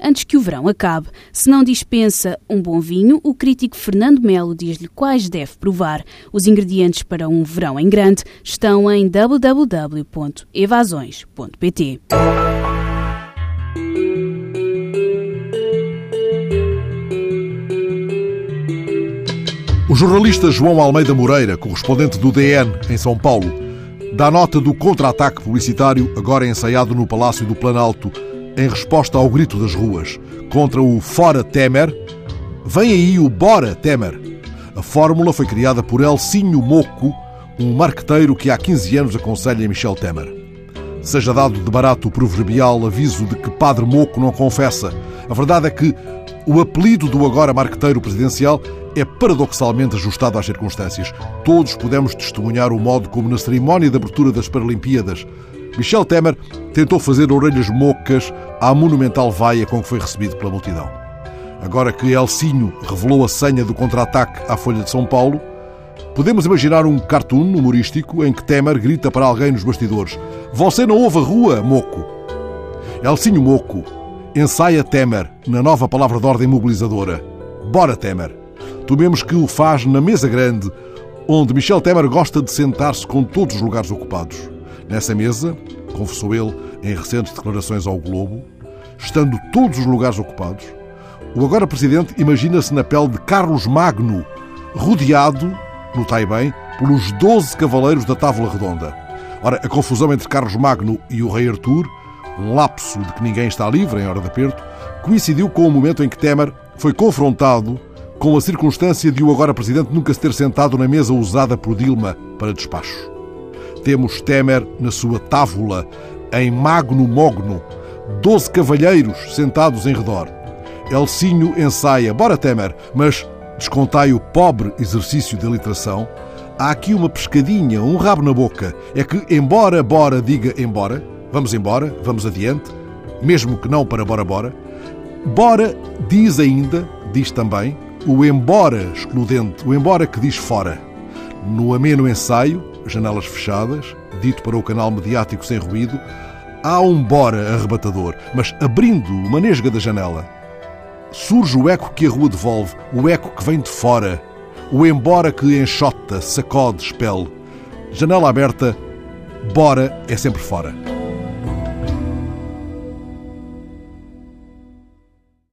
antes que o verão acabe. Se não dispensa um bom vinho, o crítico Fernando Melo diz-lhe quais deve provar. Os ingredientes para um verão em grande estão em www.evasões.pt. O jornalista João Almeida Moreira, correspondente do DN em São Paulo, dá nota do contra-ataque publicitário agora ensaiado no Palácio do Planalto em resposta ao grito das ruas contra o Fora Temer, vem aí o Bora Temer. A fórmula foi criada por Elcinho Moco, um marqueteiro que há 15 anos aconselha Michel Temer. Seja dado de barato o proverbial aviso de que Padre Moco não confessa. A verdade é que o apelido do agora marqueteiro presidencial é paradoxalmente ajustado às circunstâncias. Todos podemos testemunhar o modo como, na cerimónia de abertura das Paralimpíadas, Michel Temer tentou fazer orelhas mocas à monumental vaia com que foi recebido pela multidão. Agora que Elcinho revelou a senha do contra-ataque à Folha de São Paulo, podemos imaginar um cartoon humorístico em que Temer grita para alguém nos bastidores: Você não ouve a rua, moco? Elcinho Moco ensaia Temer na nova palavra de ordem mobilizadora: Bora, Temer! Tomemos que o faz na mesa grande, onde Michel Temer gosta de sentar-se com todos os lugares ocupados. Nessa mesa, confessou ele em recentes declarações ao Globo, estando todos os lugares ocupados, o agora presidente imagina-se na pele de Carlos Magno, rodeado, notai bem, pelos doze cavaleiros da Távola Redonda. Ora, a confusão entre Carlos Magno e o rei Artur, um lapso de que ninguém está livre em hora de aperto, coincidiu com o momento em que Temer foi confrontado com a circunstância de o agora presidente nunca se ter sentado na mesa usada por Dilma para despacho. Temos Temer na sua távola, em magno mogno, doze cavalheiros sentados em redor. Elcinho ensaia, bora Temer, mas descontai o pobre exercício de literação, há aqui uma pescadinha, um rabo na boca. É que, embora bora diga embora, vamos embora, vamos adiante, mesmo que não para bora bora, bora diz ainda, diz também, o embora excludente, o embora que diz fora. No ameno ensaio, janelas fechadas, dito para o canal mediático sem ruído, há um bora arrebatador, mas abrindo uma nesga da janela, surge o eco que a rua devolve, o eco que vem de fora, o embora que enxota, sacode, expele. Janela aberta, bora é sempre fora.